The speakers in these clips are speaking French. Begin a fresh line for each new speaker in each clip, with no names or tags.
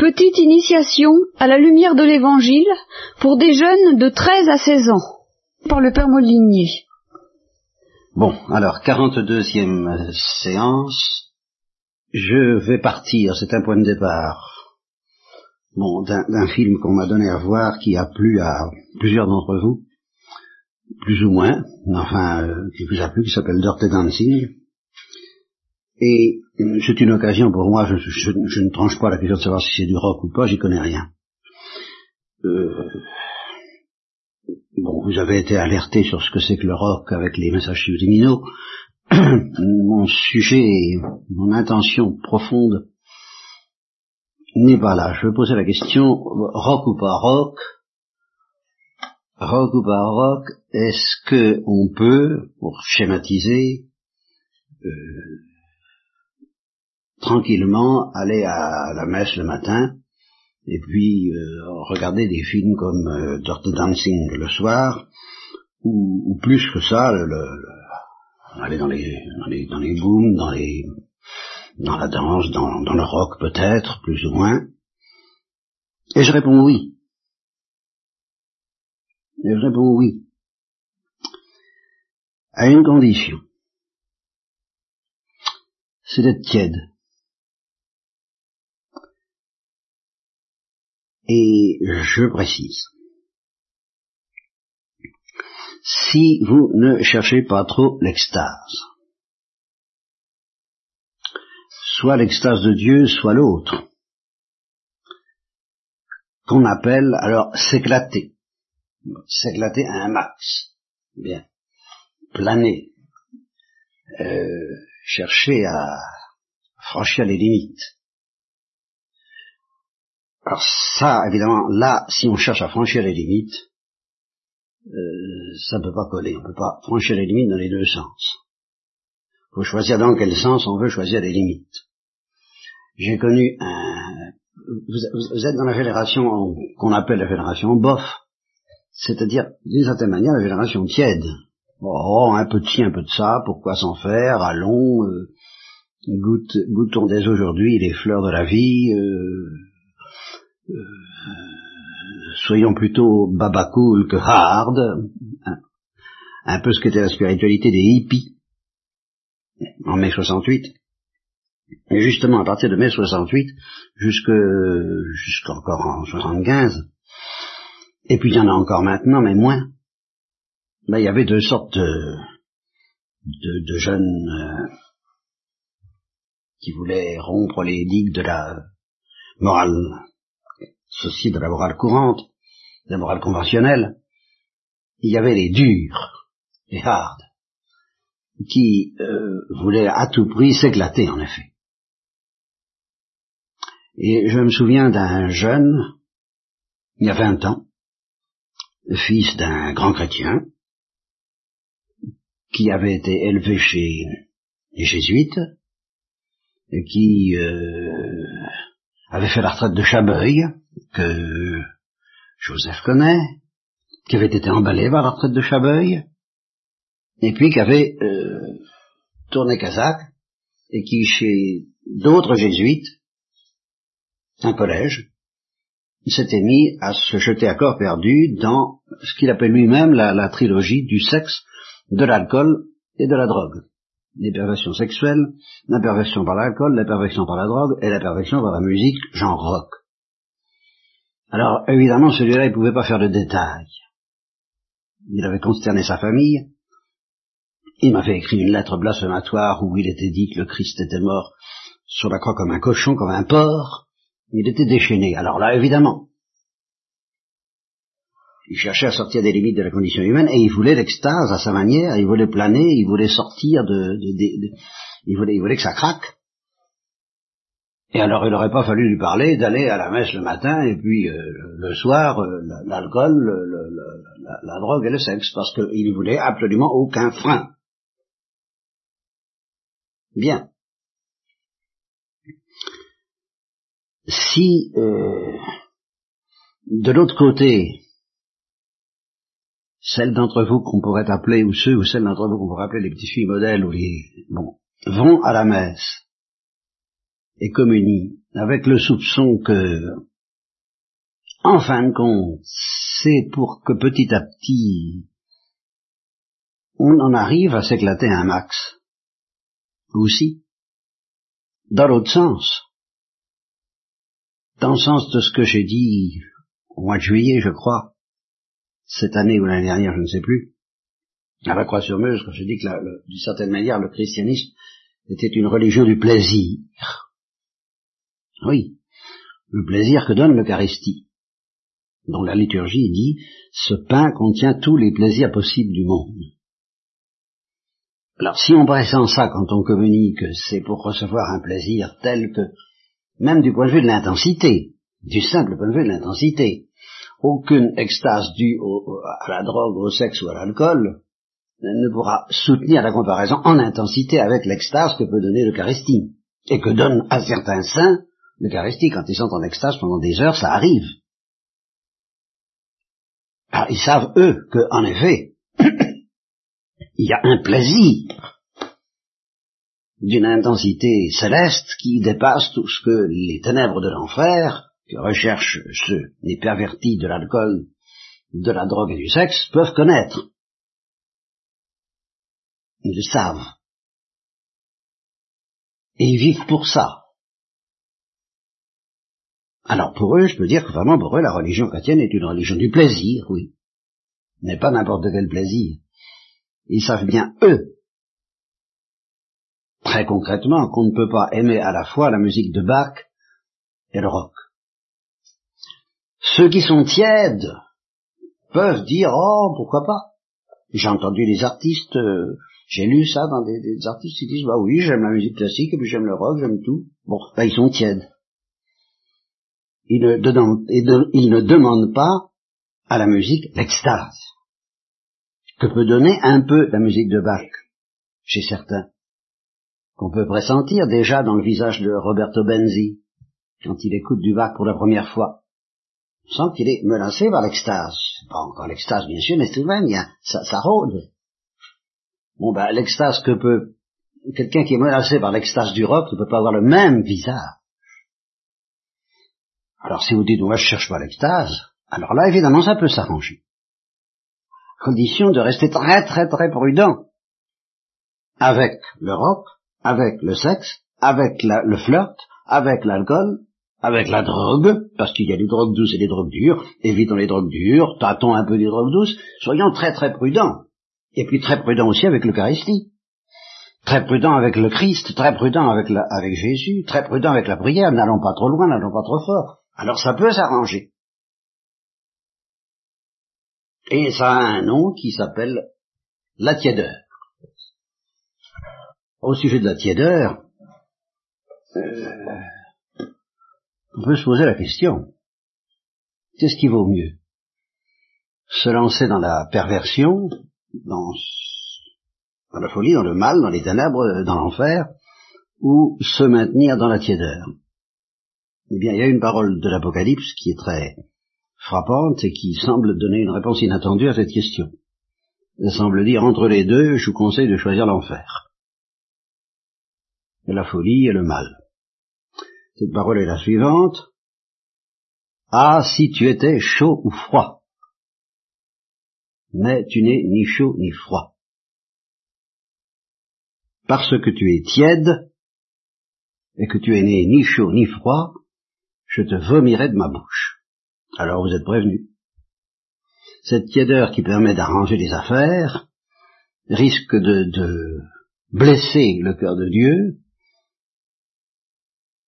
Petite initiation à la lumière de l'Évangile pour des jeunes de 13 à 16 ans, par le Père Molinier.
Bon, alors, 42e séance. Je vais partir, c'est un point de départ, bon, d'un film qu'on m'a donné à voir qui a plu à plusieurs d'entre vous, plus ou moins, enfin, euh, qui vous a plu, qui s'appelle Dirty Dancing. Et euh, c'est une occasion pour moi, je, ne tranche pas la question de savoir si c'est du rock ou pas, j'y connais rien. Euh, bon, vous avez été alerté sur ce que c'est que le rock avec les messages subliminaux. mon sujet, mon intention profonde n'est pas là. Je vais poser la question, rock ou pas rock, rock ou pas rock, est-ce que on peut, pour schématiser, euh, tranquillement aller à la messe le matin et puis euh, regarder des films comme euh, Dirty Dancing le soir ou, plus que ça le, aller dans les dans les dans les booms dans les dans la danse dans, dans le rock peut-être plus ou moins. Et je réponds oui. Et je réponds oui. À une condition. C'est d'être tiède Et je précise, si vous ne cherchez pas trop l'extase, soit l'extase de Dieu, soit l'autre, qu'on appelle alors s'éclater, s'éclater à un max, bien, planer, euh, chercher à franchir les limites, alors ça, évidemment, là, si on cherche à franchir les limites, euh, ça ne peut pas coller. On ne peut pas franchir les limites dans les deux sens. Il faut choisir dans quel sens on veut choisir les limites. J'ai connu un... Vous, êtes dans la génération qu'on appelle la génération bof, c'est-à-dire, d'une certaine manière, la génération tiède. Oh, un peu de ci, un peu de ça, pourquoi s'en faire, allons, euh, goûtons dès aujourd'hui les fleurs de la vie, euh, soyons plutôt baba cool que hard, un peu ce qu'était la spiritualité des hippies en mai 68. Et justement, à partir de mai 68, jusque, jusqu'encore en 75, et puis il y en a encore maintenant, mais moins, ben, il y avait deux sortes de, de, jeunes euh, qui voulaient rompre les digues de la morale ceci de la morale courante, de la morale conventionnelle, il y avait les durs, les hard, qui euh, voulaient à tout prix s'éclater en effet. Et je me souviens d'un jeune, il y a vingt ans, fils d'un grand chrétien, qui avait été élevé chez les jésuites, qui euh, avait fait la retraite de Chabeuil, que Joseph connaît, qui avait été emballé par la retraite de Chabeuil, et puis qui avait euh, tourné Kazakh, et qui, chez d'autres jésuites, un collège, s'était mis à se jeter à corps perdu dans ce qu'il appelle lui-même la, la trilogie du sexe, de l'alcool et de la drogue. Les perversions sexuelles, la perversion par l'alcool, la perversion par la drogue et la perversion par la musique, genre rock. Alors, évidemment, celui-là, il ne pouvait pas faire de détails. Il avait consterné sa famille. Il m'avait écrit une lettre blasphématoire où il était dit que le Christ était mort sur la croix comme un cochon, comme un porc. Il était déchaîné. Alors là, évidemment, il cherchait à sortir des limites de la condition humaine et il voulait l'extase à sa manière, il voulait planer, il voulait sortir de, il voulait, il voulait que ça craque. Et alors il n'aurait pas fallu lui parler d'aller à la messe le matin et puis euh, le soir euh, l'alcool, la, drogue et le sexe, parce qu'il voulait absolument aucun frein. Bien. Si euh, de l'autre côté, celles d'entre vous qu'on pourrait appeler, ou ceux ou celles d'entre vous qu'on pourrait appeler les petits filles modèles ou les bon, vont à la messe et communie avec le soupçon que, en fin de compte, c'est pour que petit à petit on en arrive à s'éclater un max. Aussi, dans l'autre sens, dans le sens de ce que j'ai dit au mois de juillet, je crois, cette année ou l'année dernière, je ne sais plus, à la Croix-sur-Meuse, quand j'ai dit que d'une certaine manière le christianisme était une religion du plaisir. Oui, le plaisir que donne l'Eucharistie, dont la liturgie dit ce pain contient tous les plaisirs possibles du monde. Alors si on pressent ça quand on communique, c'est pour recevoir un plaisir tel que, même du point de vue de l'intensité, du simple point de vue de l'intensité, aucune extase due à la drogue, au sexe ou à l'alcool ne pourra soutenir la comparaison en intensité avec l'extase que peut donner l'Eucharistie, et que donne à certains saints l'Eucharistie. Quand ils sont en extase pendant des heures, ça arrive. Alors, ils savent, eux, que, en effet, il y a un plaisir d'une intensité céleste qui dépasse tout ce que les ténèbres de l'enfer, que recherchent ceux, les pervertis de l'alcool, de la drogue et du sexe, peuvent connaître. Ils le savent. Et ils vivent pour ça. Alors pour eux, je peux dire que vraiment pour eux, la religion chrétienne est une religion du plaisir, oui. Mais pas n'importe quel plaisir. Ils savent bien, eux, très concrètement, qu'on ne peut pas aimer à la fois la musique de Bach et le rock. Ceux qui sont tièdes peuvent dire, oh, pourquoi pas? J'ai entendu les artistes euh, j'ai lu ça dans des, artistes qui disent, bah oui, j'aime la musique classique, et puis j'aime le rock, j'aime tout. Bon, bah ils sont tièdes. Ils ne, demandent pas à la musique l'extase que peut donner un peu la musique de Bach chez certains, qu'on peut pressentir déjà dans le visage de Roberto Benzi, quand il écoute du Bach pour la première fois. On sent qu'il est menacé par l'extase. Pas encore l'extase, bien sûr, mais tout de même, il y a, ça, ça rôde. Bon, ben, l'extase que peut, quelqu'un qui est menacé par l'extase du rock ne peut pas avoir le même visage. Alors si vous dites, moi je cherche pas l'extase, alors là, évidemment, ça peut s'arranger. Condition de rester très très très prudent avec le rock, avec le sexe, avec le flirt, avec l'alcool, avec la drogue, parce qu'il y a des drogues douces et des drogues dures, évitons les drogues dures, tâtons un peu des drogues douces, soyons très très prudents. Et puis très prudent aussi avec l'Eucharistie. Très prudent avec le Christ, très prudent avec, avec Jésus, très prudent avec la prière, n'allons pas trop loin, n'allons pas trop fort. Alors ça peut s'arranger. Et ça a un nom qui s'appelle la tiédeur. Au sujet de la tiédeur, euh, on peut se poser la question, qu'est-ce qui vaut mieux? Se lancer dans la perversion dans, la folie, dans le mal, dans les ténèbres, dans l'enfer, ou se maintenir dans la tiédeur? Eh bien, il y a une parole de l'Apocalypse qui est très frappante et qui semble donner une réponse inattendue à cette question. Elle semble dire, entre les deux, je vous conseille de choisir l'enfer. La folie et le mal. Cette parole est la suivante. Ah, si tu étais chaud ou froid mais tu n'es ni chaud ni froid. Parce que tu es tiède, et que tu es né ni chaud ni froid, je te vomirai de ma bouche. Alors vous êtes prévenus. Cette tièdeur qui permet d'arranger les affaires risque de, de blesser le cœur de Dieu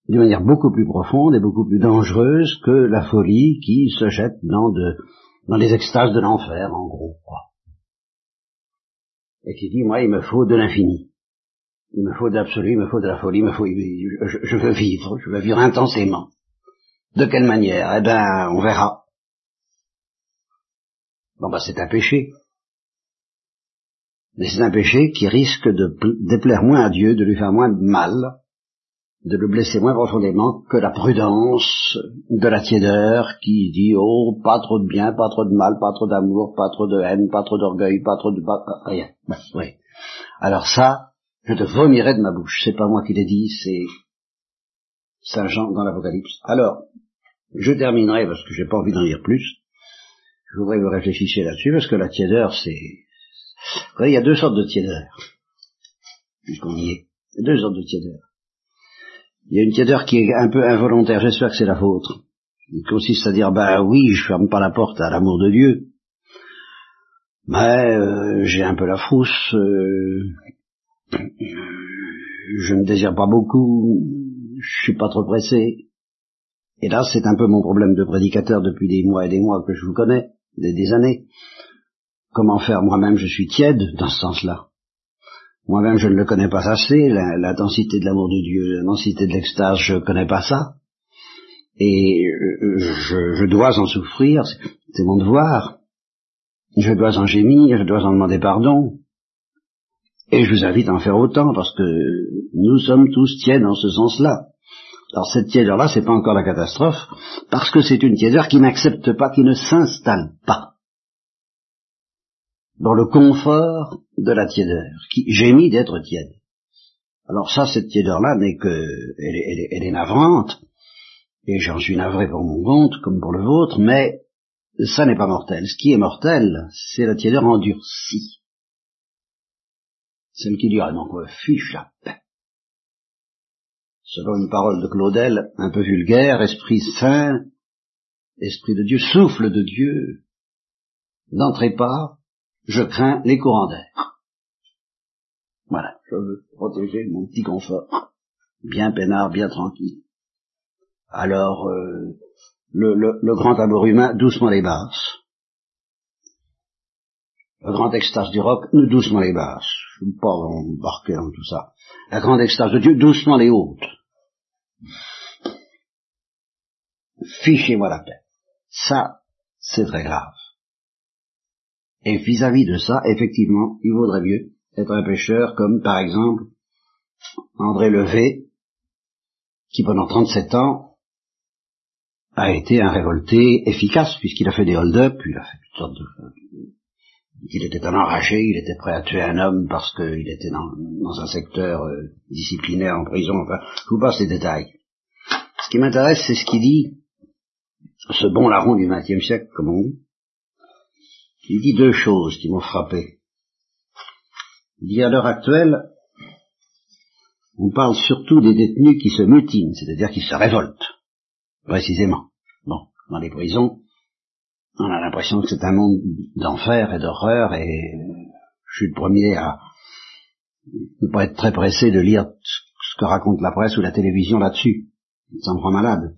d'une manière beaucoup plus profonde et beaucoup plus dangereuse que la folie qui se jette dans de, dans les extases de l'enfer, en gros. Et qui dit, moi, il me faut de l'infini. Il me faut de l'absolu, il me faut de la folie, il me faut, je, veux vivre, je veux vivre intensément. De quelle manière? Eh ben, on verra. Bon, ben, c'est un péché. Mais c'est un péché qui risque de déplaire moins à Dieu, de lui faire moins de mal, de le blesser moins profondément que la prudence de la tiédeur qui dit oh pas trop de bien, pas trop de mal, pas trop d'amour, pas trop de haine, pas trop d'orgueil, pas trop de rien. oui. Alors ça, je te vomirai de ma bouche. C'est pas moi qui l'ai dit, c'est Saint Jean dans l'Apocalypse. Alors, je terminerai parce que j'ai pas envie d'en dire plus. Je voudrais que vous réfléchissiez là-dessus parce que la tiédeur, c'est... Vous voyez, il y a deux sortes de tiédeur. Puisqu'on y. Il y a deux sortes de tiédeur. Il y a une tiédeur qui est un peu involontaire, j'espère que c'est la vôtre. Il consiste à dire, bah oui, je ferme pas la porte à l'amour de Dieu, mais euh, j'ai un peu la frousse, euh, je ne désire pas beaucoup, je suis pas trop pressé. Et là, c'est un peu mon problème de prédicateur depuis des mois et des mois que je vous connais, des, années. Comment faire moi-même Je suis tiède dans ce sens-là. Moi-même, je ne le connais pas assez. L'intensité de l'amour de Dieu, l'intensité de l'extase, je ne connais pas ça. Et euh, je, je dois en souffrir, c'est mon devoir. Je dois en gémir, je dois en demander pardon. Et je vous invite à en faire autant, parce que nous sommes tous tièdes dans ce sens-là. Alors cette tiédeur-là, c'est pas encore la catastrophe, parce que c'est une tiédeur qui n'accepte pas, qui ne s'installe pas dans le confort de la tiédeur, qui gémit d'être tiède. Alors ça, cette tiédeur-là n'est que, elle est, elle est navrante, et j'en suis navré pour mon compte, comme pour le vôtre, mais ça n'est pas mortel. Ce qui est mortel, c'est la tiédeur endurcie. Celle qui dira, donc, fiche la paix. Selon une parole de Claudel, un peu vulgaire, esprit saint, esprit de Dieu, souffle de Dieu, n'entrez pas, je crains les courants d'air. Voilà, je veux protéger mon petit confort, bien peinard, bien tranquille. Alors, euh, le, grand amour humain, doucement les basses. Le grand extase du roc, doucement les basses. Je ne veux pas embarquer dans tout ça. La grande extase de Dieu, doucement les hautes. Fichez-moi la paix. Ça, c'est très grave. Et vis-à-vis -vis de ça, effectivement, il vaudrait mieux être un pêcheur comme, par exemple, André Levé, qui pendant 37 ans a été un révolté efficace, puisqu'il a fait des hold-up, il a fait toutes sortes de... Il était un enragé, il était prêt à tuer un homme parce qu'il était dans, un secteur euh, disciplinaire en prison, enfin, je vous passe les détails. Ce qui m'intéresse, c'est ce qu'il dit, ce bon larron du XXe siècle, comme on dit. Il dit deux choses qui m'ont frappé. Il dit à l'heure actuelle, on parle surtout des détenus qui se mutinent, c'est-à-dire qui se révoltent précisément. Bon, dans les prisons, on a l'impression que c'est un monde d'enfer et d'horreur, et je suis le premier à ne pas être très pressé de lire ce que raconte la presse ou la télévision là-dessus. Ça me rend malade.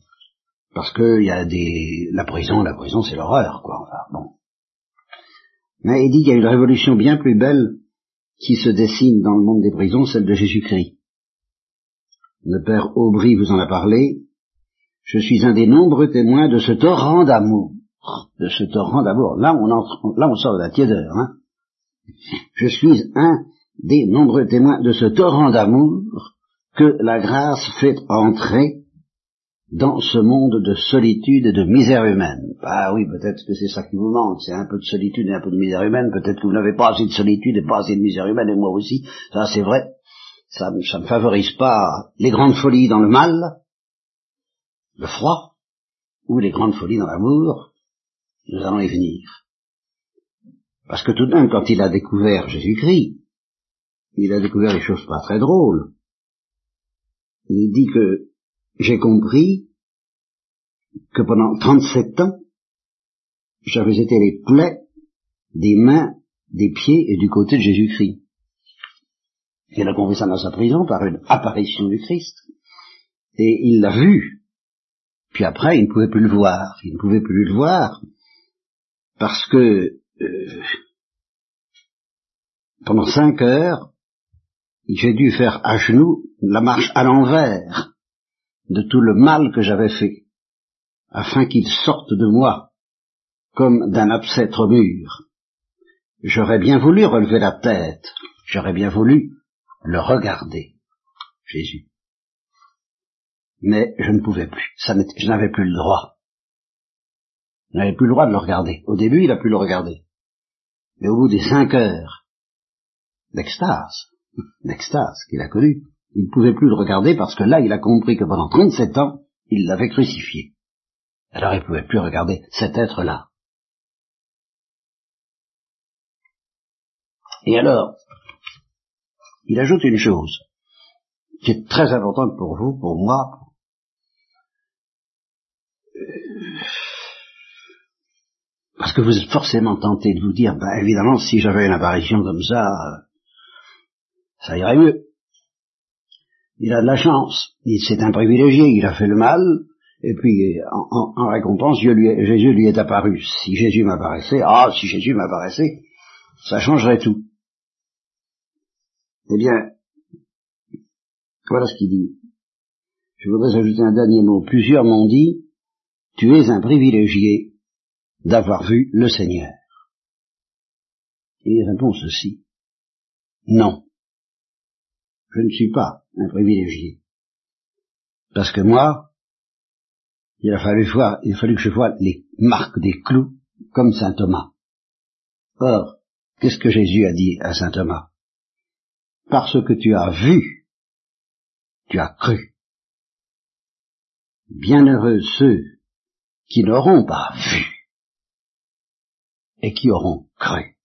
Parce que il y a des... La prison, la prison c'est l'horreur, quoi, enfin, bon. Mais il dit qu'il y a une révolution bien plus belle qui se dessine dans le monde des prisons, celle de Jésus-Christ. Le père Aubry vous en a parlé, je suis un des nombreux témoins de ce torrent d'amour. De ce torrent d'amour. Là, on entre, là, on sort de la tiédeur. Hein. Je suis un des nombreux témoins de ce torrent d'amour que la grâce fait entrer dans ce monde de solitude et de misère humaine. Ah oui, peut-être que c'est ça qui vous manque, c'est un peu de solitude et un peu de misère humaine, peut-être que vous n'avez pas assez de solitude et pas assez de misère humaine, et moi aussi, ça c'est vrai, ça, ça ne favorise pas les grandes folies dans le mal, le froid, ou les grandes folies dans l'amour, nous allons y venir. Parce que tout même, quand il a découvert Jésus-Christ, il a découvert des choses pas très drôles. Il dit que j'ai compris que pendant 37 ans, j'avais été les plaies des mains, des pieds et du côté de Jésus-Christ. Il a compris ça dans sa prison par une apparition du Christ. Et il l'a vu. Puis après, il ne pouvait plus le voir. Il ne pouvait plus le voir parce que euh, pendant cinq heures, j'ai dû faire à genoux la marche à l'envers de tout le mal que j'avais fait, afin qu'il sorte de moi comme d'un trop mûr. J'aurais bien voulu relever la tête, j'aurais bien voulu le regarder, Jésus mais je ne pouvais plus. Je n'avais plus le droit. Je n'avais plus le droit de le regarder. Au début, il a pu le regarder. Mais au bout des cinq heures d'extase, d'extase qu'il a connu, Il ne pouvait plus le regarder parce que là, il a compris que pendant 37 ans, il l'avait crucifié. Alors il ne pouvait plus regarder cet être-là. Et alors, il ajoute une chose qui est très importante pour vous, pour moi. Parce que vous êtes forcément tenté de vous dire, ben évidemment, si j'avais une apparition comme ça, ça irait mieux. Il a de la chance, c'est un privilégié, il a fait le mal, et puis en, récompense, Jésus lui est apparu. Si Jésus m'apparaissait, ah, si Jésus m'apparaissait, ça changerait tout. Eh bien, voilà ce qu'il dit. Je voudrais ajouter un dernier mot. Plusieurs m'ont dit, tu es un privilégié d'avoir vu le Seigneur. Il répond ceci. Non. Je ne suis pas un privilégié. Parce que moi, il a fallu voir, il a fallu que je voie les marques des clous comme saint Thomas. Or, qu'est-ce que Jésus a dit à saint Thomas? Parce que tu as vu tu as cru. Bienheureux ceux qui n'auront pas vu et qui auront cru.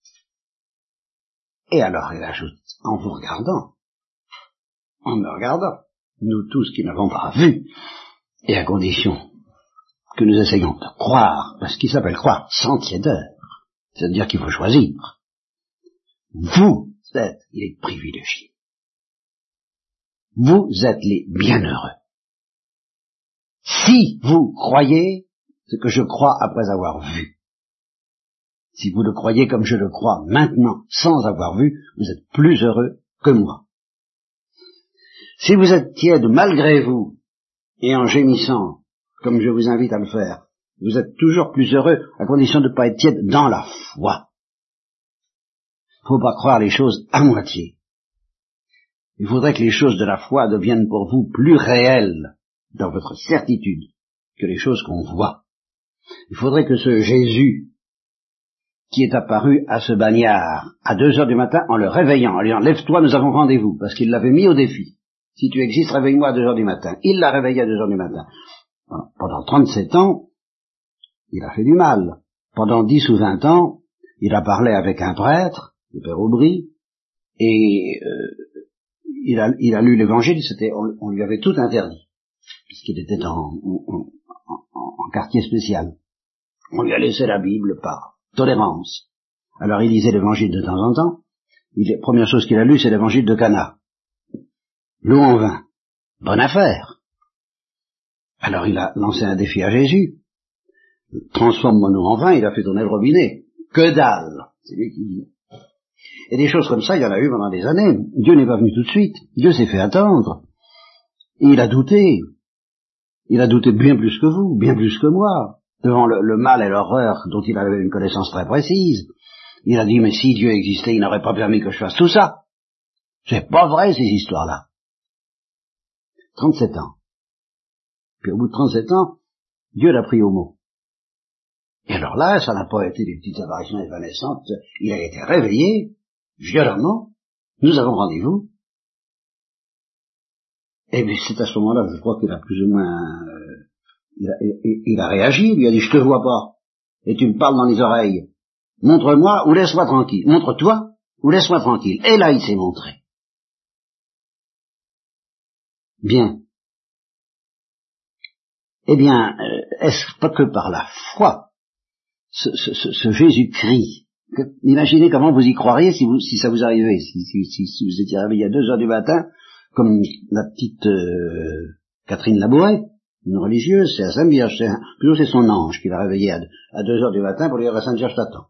Et alors il ajoute, en vous regardant, en me regardant, nous tous qui n'avons pas vu, et à condition que nous essayons de croire, parce qu'il s'appelle croire sans tiédeur, c'est-à-dire qu'il faut choisir, vous êtes les privilégiés vous êtes les bienheureux. Si vous croyez ce que je crois après avoir vu, si vous le croyez comme je le crois maintenant sans avoir vu, vous êtes plus heureux que moi. Si vous êtes tiède malgré vous et en gémissant, comme je vous invite à le faire, vous êtes toujours plus heureux à condition de ne pas être tiède dans la foi. Faut pas croire les choses à moitié. Il faudrait que les choses de la foi deviennent pour vous plus réelles dans votre certitude que les choses qu'on voit. Il faudrait que ce Jésus qui est apparu à ce bagnard à deux heures du matin en le réveillant, en lui disant lève-toi, nous avons rendez-vous, parce qu'il l'avait mis au défi. Si tu existes, réveille-moi à deux heures du matin. Il l'a réveillé à deux heures du matin. Pendant 37 ans, il a fait du mal. Pendant dix ou vingt ans, il a parlé avec un prêtre, le père Aubry, et euh, il a, il a lu l'évangile, c'était, on, lui avait tout interdit, puisqu'il était en, en, quartier spécial. On lui a laissé la Bible par tolérance. Alors il lisait l'évangile de temps en temps. la première chose qu'il a lu, c'est l'évangile de Cana. L'eau en vin. Bonne affaire. Alors il a lancé un défi à Jésus. Transforme mon eau en vin, il a fait tourner le robinet. Que dalle C'est lui qui dit. Et des choses comme ça, il y en a eu pendant des années. Dieu n'est pas venu tout de suite. Dieu s'est fait attendre. Et il a douté. Il a douté bien plus que vous, bien plus que moi, devant le, mal et l'horreur dont il avait une connaissance très précise. Il a dit, mais si Dieu existait, il n'aurait pas permis que je fasse tout ça. C'est pas vrai, ces histoires-là. 37 ans. Puis au bout de 37 ans, Dieu l'a pris au mot. Et alors là, ça n'a pas été des petites apparitions évanescentes, il a été réveillé, violemment, nous avons rendez-vous. Et bien c'est à ce moment-là, je crois qu'il a plus ou moins, euh, il, a, réagi, il lui a dit, je te vois pas, et tu me parles dans les oreilles, montre-moi ou laisse-moi tranquille, montre-toi ou laisse-moi tranquille. Et là, il s'est montré. Bien. Eh bien, euh, est-ce pas que par la foi, ce, Jésus-Christ Imaginez comment vous y croiriez si, vous, si ça vous arrivait, si, vous étiez réveillé à deux heures du matin, comme la petite euh, Catherine Labouret, une religieuse, c'est à Sainte-Vierge, c'est plutôt c'est son ange qui l'a réveillée à, à deux heures du matin pour lui dire à Sainte-Vierge t'attends.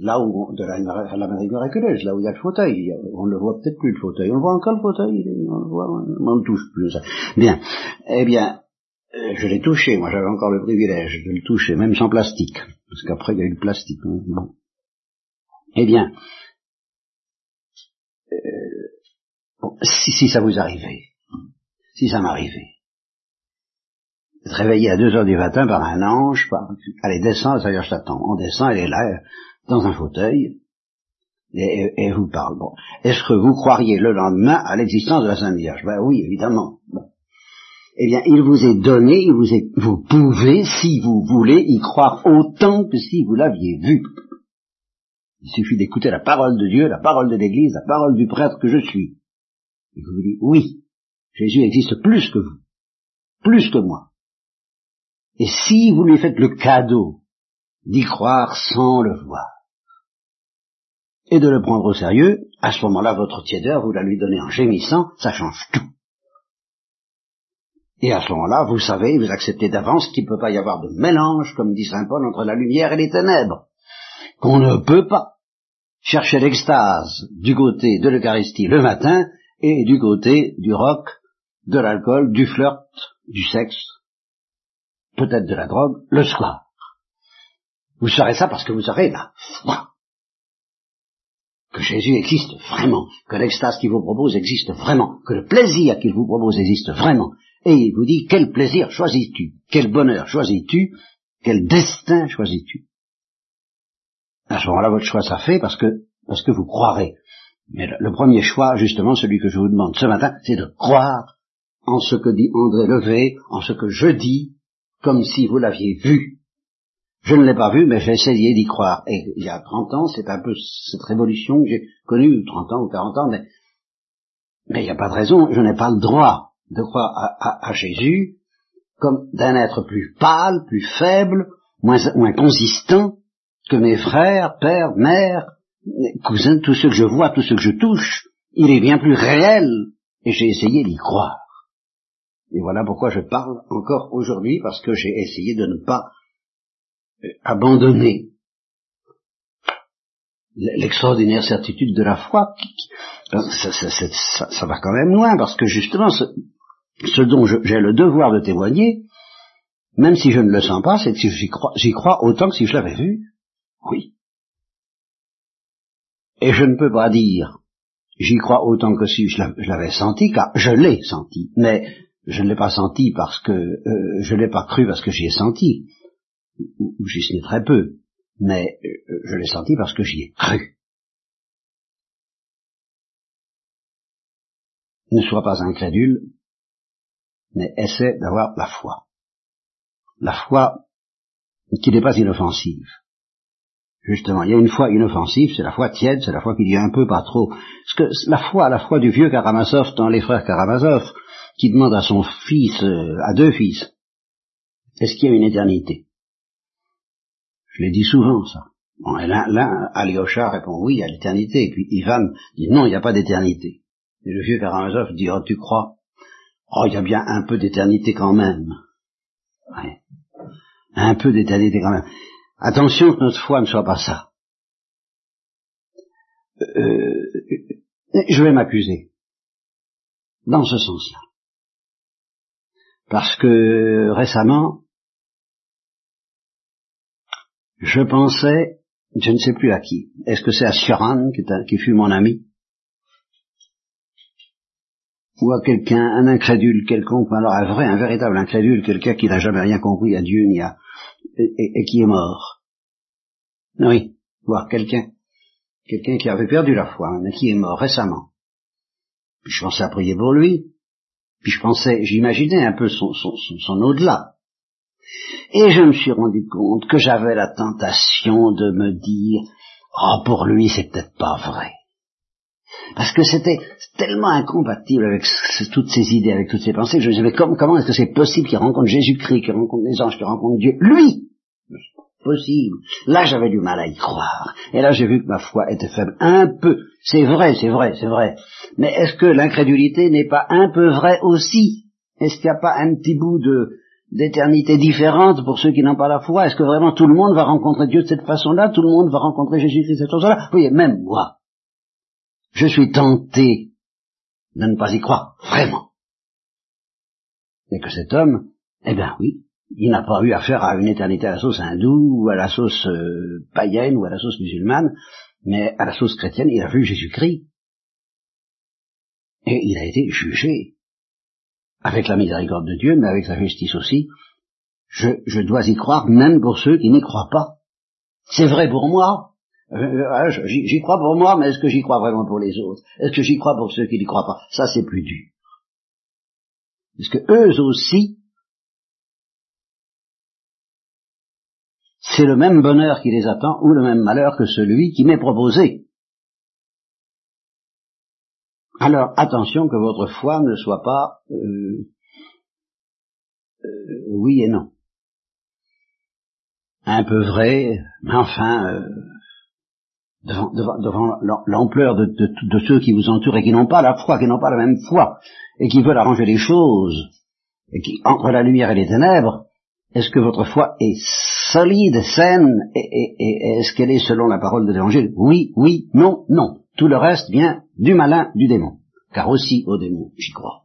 Là où, de la, la Marie miraculeuse, là où il y a le fauteuil, on ne le voit peut-être plus le fauteuil, on voit encore le fauteuil, on le voit, on ne touche plus ça. Bien, eh bien, euh, je l'ai touché, moi j'avais encore le privilège de le toucher, même sans plastique, parce qu'après il y a eu le plastique. Hein, bon. Eh bien, euh, si, si, ça vous arrivait, si ça m'arrivait, réveillé à deux heures du matin par un ange, par, allez descends, je t'attends, on descend, elle est là, dans un fauteuil, et, vous parle. Bon. Est-ce que vous croiriez le lendemain à l'existence de la Sainte Vierge? Ben oui, évidemment. Bon. Eh bien, il vous est donné, il vous, est, vous pouvez, si vous voulez, y croire autant que si vous l'aviez vu. Il suffit d'écouter la parole de Dieu, la parole de l'Église, la parole du prêtre que je suis. Et vous vous dites, oui, Jésus existe plus que vous, plus que moi. Et si vous lui faites le cadeau d'y croire sans le voir, et de le prendre au sérieux, à ce moment-là, votre tiédeur, vous la lui donnez en gémissant, ça change tout. Et à ce moment-là, vous savez, vous acceptez d'avance qu'il ne peut pas y avoir de mélange, comme dit Saint Paul, entre la lumière et les ténèbres. Qu'on ne peut pas chercher l'extase du côté de l'Eucharistie le matin et du côté du rock, de l'alcool, du flirt, du sexe, peut-être de la drogue, le soir. Vous saurez ça parce que vous aurez la foi. Que Jésus existe vraiment, que l'extase qu'il vous propose existe vraiment, que le plaisir qu'il vous propose existe vraiment. Et il vous dit, quel plaisir choisis-tu? Quel bonheur choisis-tu? Quel destin choisis-tu? À ce moment-là, votre choix sera fait parce que, parce que vous croirez. Mais le premier choix, justement, celui que je vous demande ce matin, c'est de croire en ce que dit André Levé, en ce que je dis, comme si vous l'aviez vu. Je ne l'ai pas vu, mais j'ai essayé d'y croire. Et il y a 30 ans, c'est un peu cette révolution que j'ai connue, 30 ans ou 40 ans, mais il n'y a pas de raison, je n'ai pas le droit de croire à, Jésus comme d'un être plus pâle, plus faible, moins, moins consistant que mes frères, pères, mères, cousins, tous ceux que je vois, tous ceux que je touche. Il est bien plus réel, et j'ai essayé d'y croire. Et voilà pourquoi je parle encore aujourd'hui, parce que j'ai essayé de ne pas euh, abandonner l'extraordinaire certitude de la foi. Ça, ça, va quand même loin, parce que justement, ce, ce dont j'ai le devoir de témoigner, même si je ne le sens pas, c'est que j'y crois, crois autant que si je l'avais vu. Oui. Et je ne peux pas dire j'y crois autant que si je l'avais senti, car je l'ai senti. Mais je ne l'ai pas senti parce que euh, je ne l'ai pas cru parce que j'y ai senti, ou, j'y suis très peu, mais euh, je l'ai senti parce que j'y ai cru. Ne sois pas incrédule, mais essaie d'avoir la foi. La foi qui n'est pas inoffensive. Justement, il y a une foi inoffensive, c'est la foi tiède, c'est la foi qui dit un peu, pas trop. Parce que la foi, la foi du vieux Karamazov dans les frères Karamazov, qui demande à son fils, euh, à deux fils, est-ce qu'il y a une éternité? Je l'ai dit souvent, ça. Bon, l'un, Alyosha répond oui, il y a l'éternité, et puis Ivan dit non, il n'y a pas d'éternité. Et le vieux Karamazov dit, oh, tu crois? Oh, il y a bien un peu d'éternité quand même. Ouais. Un peu d'éternité quand même. Attention que notre foi ne soit pas ça. Euh, je vais m'accuser. Dans ce sens-là. Parce que récemment, je pensais, je ne sais plus à qui, est-ce que c'est à Sioran, qui, fut mon ami, ou à quelqu'un, un incrédule quelconque, alors un vrai, un véritable incrédule, quelqu'un qui n'a jamais rien compris à Dieu ni à, et, qui est mort. Oui, voir quelqu'un, quelqu'un qui avait perdu la foi, mais qui est mort récemment. Puis je pensais à prier pour lui, puis je pensais, j'imaginais un peu son, au-delà. Et je me suis rendu compte que j'avais la tentation de me dire, oh, pour lui, c'est peut-être pas vrai. Parce que c'était tellement incompatible avec toutes ces idées, avec toutes ces pensées, que je me disais, comment, comment est-ce que c'est possible qu'il rencontre Jésus-Christ, qu'il rencontre les anges, qu'il rencontre Dieu? Lui Là, j'avais du mal à y croire. Et là, j'ai vu que ma foi était faible. Un peu. C'est vrai, c'est vrai, c'est vrai. Mais est-ce que l'incrédulité n'est pas un peu vraie aussi? Est-ce qu'il n'y a pas un petit bout de d'éternité différente pour ceux qui n'ont pas la foi? Est-ce que vraiment tout le monde va rencontrer Dieu de cette façon-là? Tout le monde va rencontrer Jésus-Christ de cette façon-là? Vous voyez, même moi, je suis tenté de ne pas y croire, vraiment. Et que cet homme, eh bien oui, il n'a pas eu affaire à une éternité à la sauce hindoue, ou à la sauce euh, païenne, ou à la sauce musulmane, mais à la sauce chrétienne, il a vu Jésus-Christ. Et il a été jugé. Avec la miséricorde de Dieu, mais avec sa justice aussi. Je, dois y croire, même pour ceux qui n'y croient pas. C'est vrai pour moi, Euh, j'y crois pour moi, mais est-ce que j'y crois vraiment pour les autres? Est-ce que j'y crois pour ceux qui n'y croient pas? Ça, c'est plus dur. Parce que eux aussi, c'est le même bonheur qui les attend ou le même malheur que celui qui m'est proposé. Alors attention que votre foi ne soit pas euh, euh, oui et non. Un peu vrai, mais enfin, euh, devant, l'ampleur de, ceux qui vous entourent et qui n'ont pas la foi, qui n'ont pas la même foi, et qui veulent arranger les choses, et qui entre la lumière et les ténèbres, est-ce que votre foi est solide, saine, et, et est-ce qu'elle est selon la parole de l'Évangile Oui, oui, non, non. Tout le reste vient du malin, du démon. Car aussi au démon, j'y crois.